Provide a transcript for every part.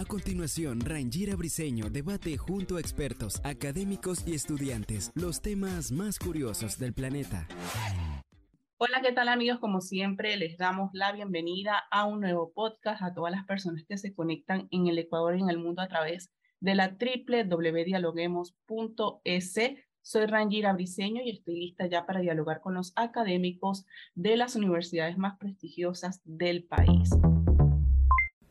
A continuación, Rangira Briseño debate junto a expertos, académicos y estudiantes los temas más curiosos del planeta. Hola, ¿qué tal amigos? Como siempre, les damos la bienvenida a un nuevo podcast a todas las personas que se conectan en el Ecuador y en el mundo a través de la www.dialoguemos.es. Soy Rangira Briseño y estoy lista ya para dialogar con los académicos de las universidades más prestigiosas del país.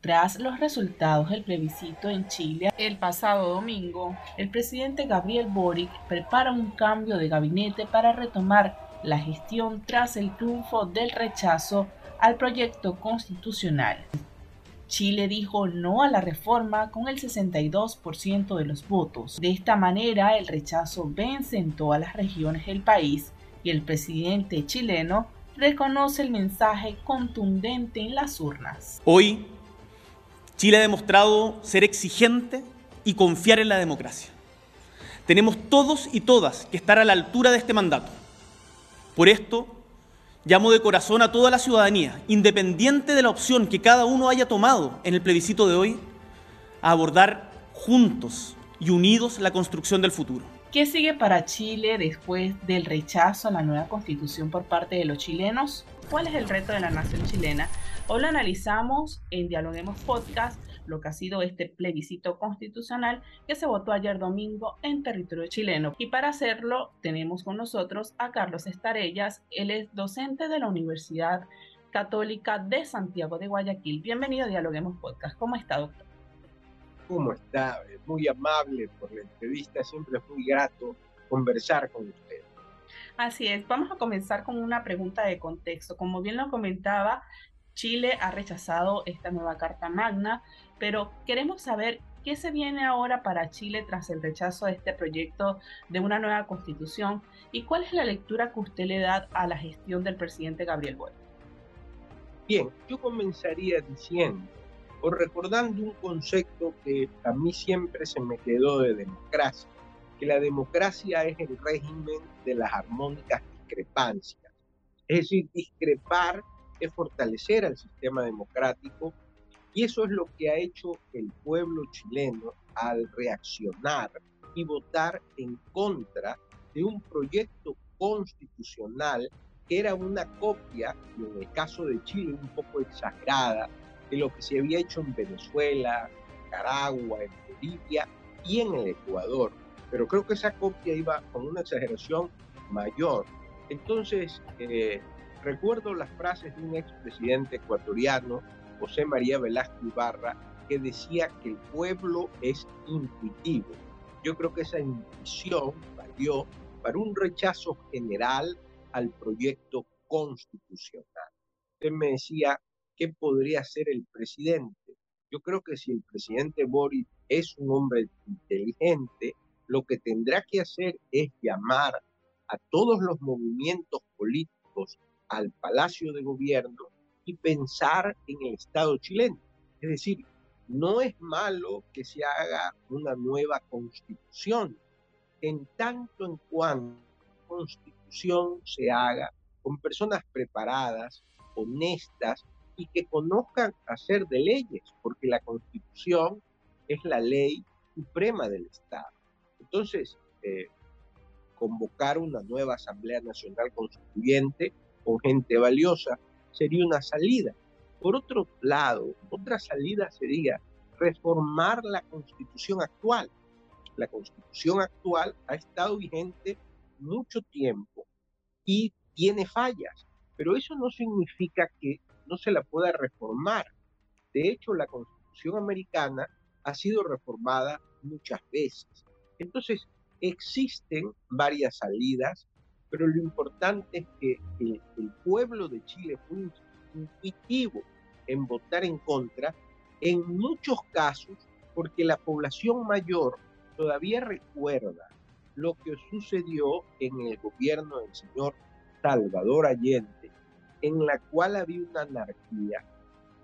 Tras los resultados del plebiscito en Chile el pasado domingo, el presidente Gabriel Boric prepara un cambio de gabinete para retomar la gestión tras el triunfo del rechazo al proyecto constitucional. Chile dijo no a la reforma con el 62% de los votos. De esta manera, el rechazo vence en todas las regiones del país y el presidente chileno reconoce el mensaje contundente en las urnas. Hoy, Chile ha demostrado ser exigente y confiar en la democracia. Tenemos todos y todas que estar a la altura de este mandato. Por esto, llamo de corazón a toda la ciudadanía, independiente de la opción que cada uno haya tomado en el plebiscito de hoy, a abordar juntos y unidos la construcción del futuro. ¿Qué sigue para Chile después del rechazo a la nueva constitución por parte de los chilenos? ¿Cuál es el reto de la nación chilena? Hoy lo analizamos en Dialoguemos Podcast, lo que ha sido este plebiscito constitucional que se votó ayer domingo en territorio chileno. Y para hacerlo tenemos con nosotros a Carlos Estarellas, él es docente de la Universidad Católica de Santiago de Guayaquil. Bienvenido a Dialoguemos Podcast. ¿Cómo está, doctor? ¿Cómo está? Muy amable por la entrevista, siempre es muy grato conversar con usted. Así es, vamos a comenzar con una pregunta de contexto. Como bien lo comentaba, Chile ha rechazado esta nueva Carta Magna, pero queremos saber qué se viene ahora para Chile tras el rechazo de este proyecto de una nueva constitución y cuál es la lectura que usted le da a la gestión del presidente Gabriel Boric. Bien, yo comenzaría diciendo o recordando un concepto que a mí siempre se me quedó de democracia, que la democracia es el régimen de las armónicas discrepancias. Es decir, discrepar es fortalecer al sistema democrático y eso es lo que ha hecho el pueblo chileno al reaccionar y votar en contra de un proyecto constitucional que era una copia, y en el caso de Chile un poco exagerada, de lo que se había hecho en Venezuela, Nicaragua, en Bolivia y en el Ecuador. Pero creo que esa copia iba con una exageración mayor. Entonces, eh, Recuerdo las frases de un expresidente ecuatoriano, José María Velasco Ibarra, que decía que el pueblo es intuitivo. Yo creo que esa intuición valió para un rechazo general al proyecto constitucional. Usted me decía, ¿qué podría hacer el presidente? Yo creo que si el presidente Boris es un hombre inteligente, lo que tendrá que hacer es llamar a todos los movimientos políticos al Palacio de Gobierno y pensar en el Estado chileno. Es decir, no es malo que se haga una nueva constitución, en tanto en cuanto la constitución se haga con personas preparadas, honestas y que conozcan hacer de leyes, porque la constitución es la ley suprema del Estado. Entonces, eh, convocar una nueva Asamblea Nacional Constituyente con gente valiosa, sería una salida. Por otro lado, otra salida sería reformar la constitución actual. La constitución actual ha estado vigente mucho tiempo y tiene fallas, pero eso no significa que no se la pueda reformar. De hecho, la constitución americana ha sido reformada muchas veces. Entonces, existen varias salidas pero lo importante es que el, pueblo de Chile fue intuitivo en votar en contra, en muchos casos porque la población mayor todavía recuerda lo que sucedió en el gobierno del señor Salvador Allende, en la cual había una anarquía,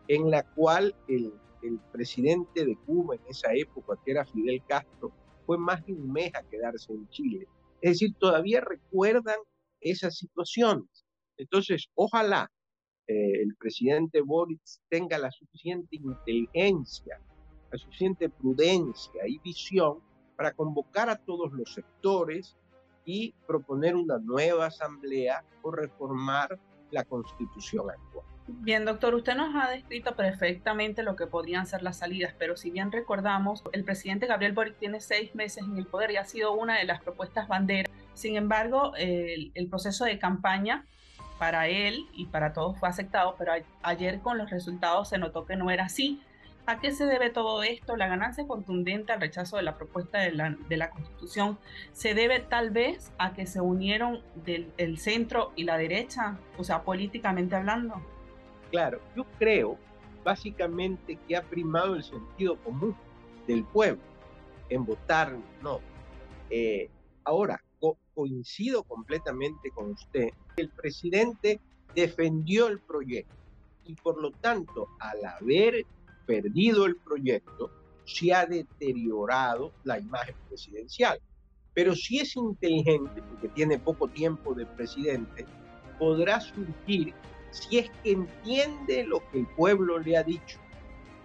en la cual el, el presidente de Cuba en esa época, que era Fidel Castro, fue más de un mes a quedarse en Chile. Es decir, todavía recuerdan esas situaciones. Entonces, ojalá eh, el presidente Boris tenga la suficiente inteligencia, la suficiente prudencia y visión para convocar a todos los sectores y proponer una nueva asamblea o reformar la constitución actual. Bien, doctor, usted nos ha descrito perfectamente lo que podrían ser las salidas, pero si bien recordamos, el presidente Gabriel Boric tiene seis meses en el poder y ha sido una de las propuestas banderas. Sin embargo, el, proceso de campaña para él y para todos fue aceptado, pero ayer con los resultados se notó que no era así. ¿A qué se debe todo esto? La ganancia contundente al rechazo de la propuesta de la, de la Constitución se debe tal vez a que se unieron del el centro y la derecha, o sea, políticamente hablando. Claro, yo creo básicamente que ha primado el sentido común del pueblo en votar no. Eh, ahora, co coincido completamente con usted. El presidente defendió el proyecto y por lo tanto, al haber perdido el proyecto, se ha deteriorado la imagen presidencial. Pero si es inteligente, porque tiene poco tiempo de presidente, podrá surgir si es que entiende lo que el pueblo le ha dicho.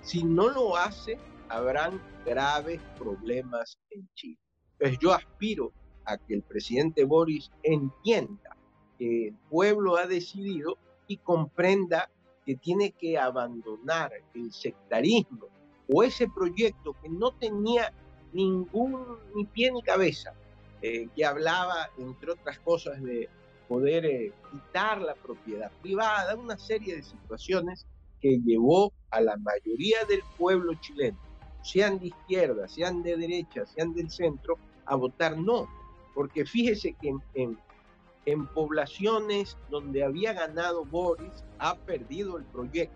Si no lo hace, habrán graves problemas en Chile. Entonces yo aspiro a que el presidente Boris entienda que el pueblo ha decidido y comprenda que tiene que abandonar el sectarismo o ese proyecto que no tenía ningún ni pie ni cabeza, eh, que hablaba, entre otras cosas, de poder eh, quitar la propiedad privada, una serie de situaciones que llevó a la mayoría del pueblo chileno, sean de izquierda, sean de derecha, sean del centro, a votar no. Porque fíjese que en, en poblaciones donde había ganado Boris, ha perdido el proyecto.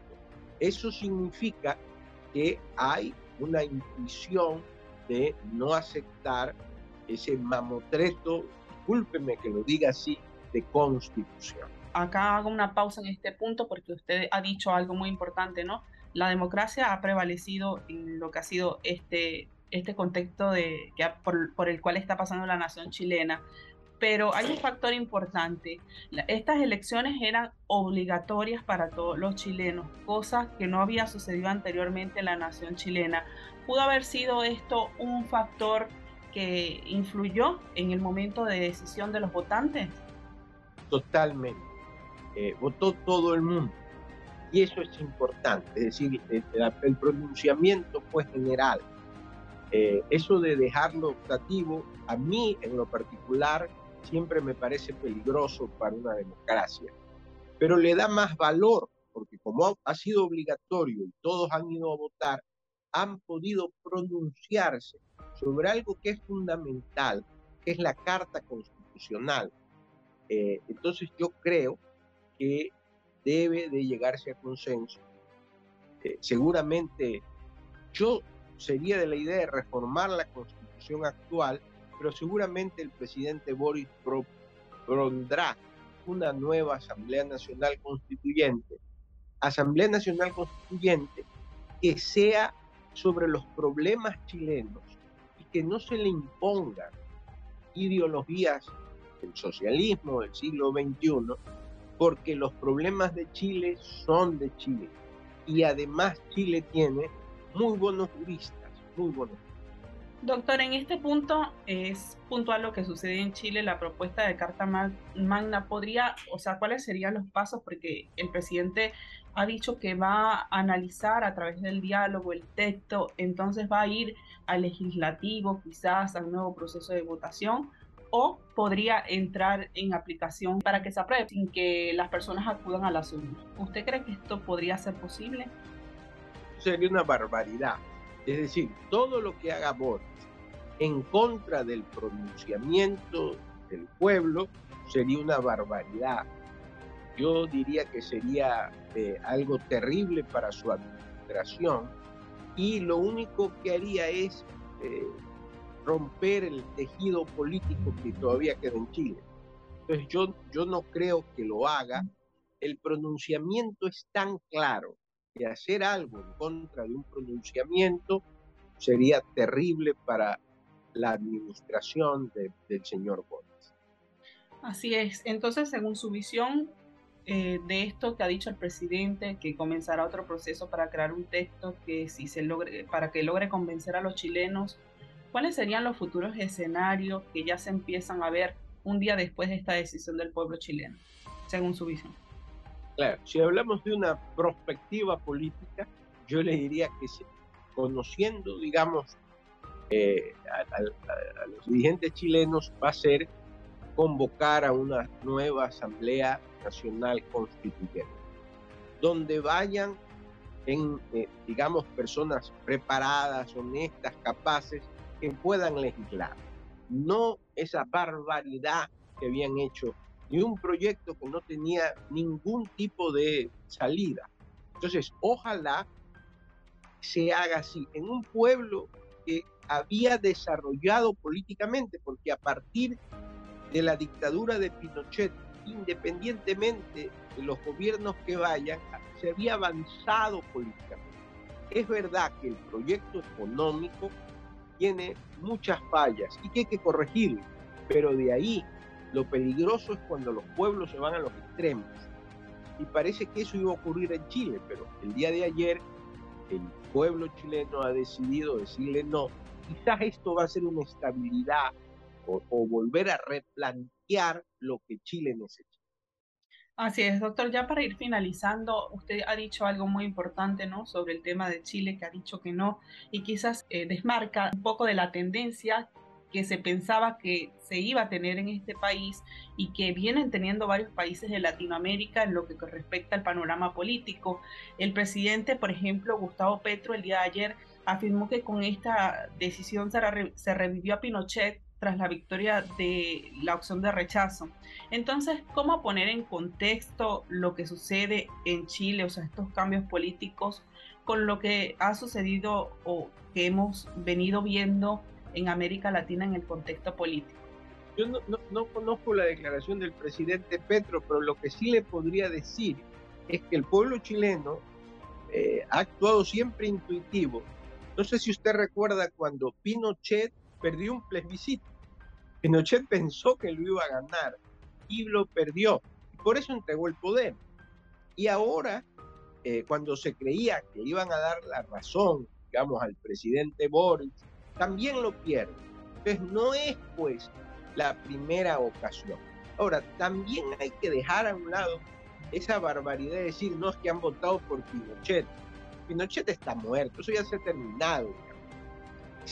Eso significa que hay una intuición de no aceptar ese mamotreto, discúlpeme que lo diga así, de constitución. Acá hago una pausa en este punto porque usted ha dicho algo muy importante, ¿no? La democracia ha prevalecido en lo que ha sido este, este contexto de, que por, por el cual está pasando la nación chilena. Pero hay un factor importante. Estas elecciones eran obligatorias para todos los chilenos, cosa que no había sucedido anteriormente en la nación chilena. ¿Pudo haber sido esto un factor que influyó en el momento de decisión de los votantes? Totalmente. Eh, votó todo el mundo. Y eso es importante, es decir, el, pronunciamiento fue general. Eh, eso de dejarlo optativo, a mí en lo particular, siempre me parece peligroso para una democracia. Pero le da más valor, porque como ha sido obligatorio y todos han ido a votar, han podido pronunciarse sobre algo que es fundamental, que es la Carta Constitucional, eh, entonces yo creo que debe de llegarse a consenso. Eh, seguramente yo sería de la idea de reformar la constitución actual, pero seguramente el presidente Boris propondrá una nueva Asamblea Nacional Constituyente, Asamblea Nacional Constituyente que sea sobre los problemas chilenos y que no se le impongan ideologías el socialismo del siglo XXI, porque los problemas de Chile son de Chile. Y además Chile tiene muy buenos juristas, muy buenos. Doctor, en este punto es puntual lo que sucede en Chile, la propuesta de Carta Magna podría, o sea, ¿cuáles serían los pasos? Porque el presidente ha dicho que va a analizar a través del diálogo el texto, entonces va a ir al legislativo, quizás al nuevo proceso de votación, o podría entrar en aplicación para que se apruebe sin que las personas acudan a las urnas. ¿Usted cree que esto podría ser posible? Sería una barbaridad. Es decir, todo lo que haga Boris en contra del pronunciamiento del pueblo sería una barbaridad. yo diría que sería eh, algo terrible para su administración y lo único que haría es eh, romper el tejido político que todavía queda en Chile. Entonces yo, yo no creo que lo haga. El pronunciamiento es tan claro que hacer algo en contra de un pronunciamiento sería terrible para la administración del señor Gómez. Así es. Entonces, según su visión eh, de esto que ha dicho el presidente, que comenzará otro proceso para crear un texto que si se logre, para que logre convencer a los chilenos, ¿cuáles serían los futuros escenarios que ya se empiezan a ver un día después de esta decisión del pueblo chileno, según su visión? Claro, si hablamos de una perspectiva política, yo le diría que conociendo, digamos, eh, a, los dirigentes chilenos va a ser convocar a una nueva Asamblea Nacional Constituyente, donde vayan, eh, digamos, personas preparadas, honestas, capaces, que puedan legislar. No esa barbaridad que habían hecho, ni un proyecto que no tenía ningún tipo de salida. Entonces, ojalá se haga así, en un pueblo que había desarrollado políticamente, porque a partir de la dictadura de Pinochet, independientemente de los gobiernos que vayan, se había avanzado políticamente. Es verdad que el proyecto económico tiene muchas fallas y que hay que corregirlo, pero de ahí lo peligroso es cuando los pueblos se van a los extremos. Y parece que eso iba a ocurrir en Chile, pero el día de ayer el pueblo chileno ha decidido decirle no quizás esto va a ser una estabilidad o, volver a replantear lo que Chile necesita. Así es, doctor. Ya para ir finalizando, usted ha dicho algo muy importante, ¿no? Sobre el tema de Chile, que ha dicho que no, y quizás eh, desmarca un poco de la tendencia que se pensaba que se iba a tener en este país y que vienen teniendo varios países de Latinoamérica en lo que respecta al panorama político. El presidente, por ejemplo, Gustavo Petro, el día de ayer afirmó que con esta decisión se, revivió a Pinochet tras la victoria de la opción de rechazo. Entonces, ¿cómo poner en contexto lo que sucede en Chile, o sea, estos cambios políticos, con lo que ha sucedido o que hemos venido viendo en América Latina en el contexto político? Yo no, conozco la declaración del presidente Petro, pero lo que sí le podría decir es que el pueblo chileno eh, ha actuado siempre intuitivo no sé si usted recuerda cuando Pinochet perdió un plebiscito. Pinochet pensó que lo iba a ganar y lo perdió. por eso entregó el poder. Y ahora, eh, cuando se creía que iban a dar la razón, digamos, al presidente Boris, también lo pierde. Entonces no es pues la primera ocasión. Ahora, también hay que dejar a un lado esa barbaridad de decir, no es que han votado por Pinochet. Pinochet está muerto, eso ya se ha terminado.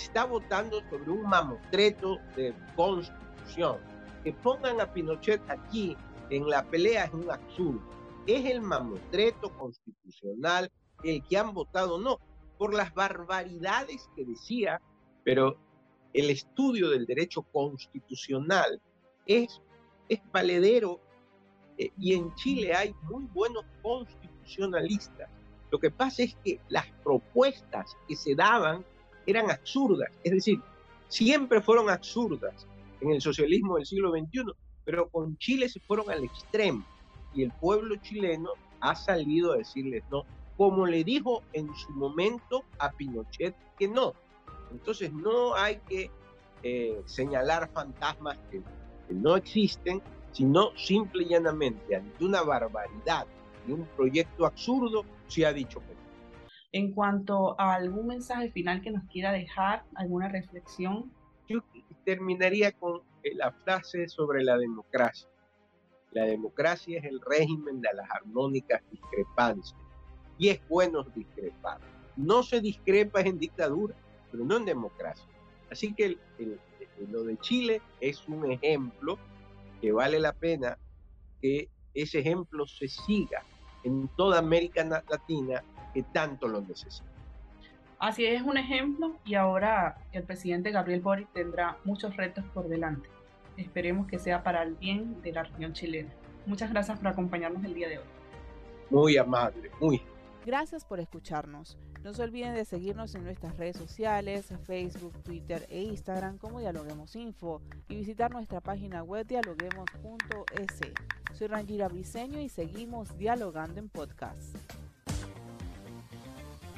Está votando sobre un mamotreto de constitución. Que pongan a Pinochet aquí en la pelea es un absurdo. Es el mamotreto constitucional el que han votado, no, por las barbaridades que decía, pero el estudio del derecho constitucional es, es valedero eh, y en Chile hay muy buenos constitucionalistas lo que pasa es que las propuestas que se daban eran absurdas, es decir, siempre fueron absurdas en el socialismo del siglo XXI, pero con Chile se fueron al extremo y el pueblo chileno ha salido a decirles no, como le dijo en su momento a Pinochet que no. Entonces no hay que eh, señalar fantasmas que, que no existen, sino simple y llanamente ante una barbaridad y un proyecto absurdo, se ha dicho que En cuanto a algún mensaje final que nos quiera dejar, alguna reflexión. Yo terminaría con eh, la frase sobre la democracia. La democracia es el régimen de las armónicas discrepancias y es bueno discrepar. No se discrepa en dictadura, pero no en democracia. Así que lo de Chile es un ejemplo que vale la pena que ese ejemplo se siga en toda América Latina que tanto lo necesita. Así es un ejemplo y ahora el presidente Gabriel Boric tendrá muchos retos por delante. Esperemos que sea para el bien de la región chilena. Muchas gracias por acompañarnos el día de hoy. Muy amable, muy. Gracias por escucharnos. No se olviden de seguirnos en nuestras redes sociales, Facebook, Twitter e Instagram como Dialoguemos Info y visitar nuestra página web dialoguemos.es. Soy Rangira Briseño y seguimos dialogando en podcast.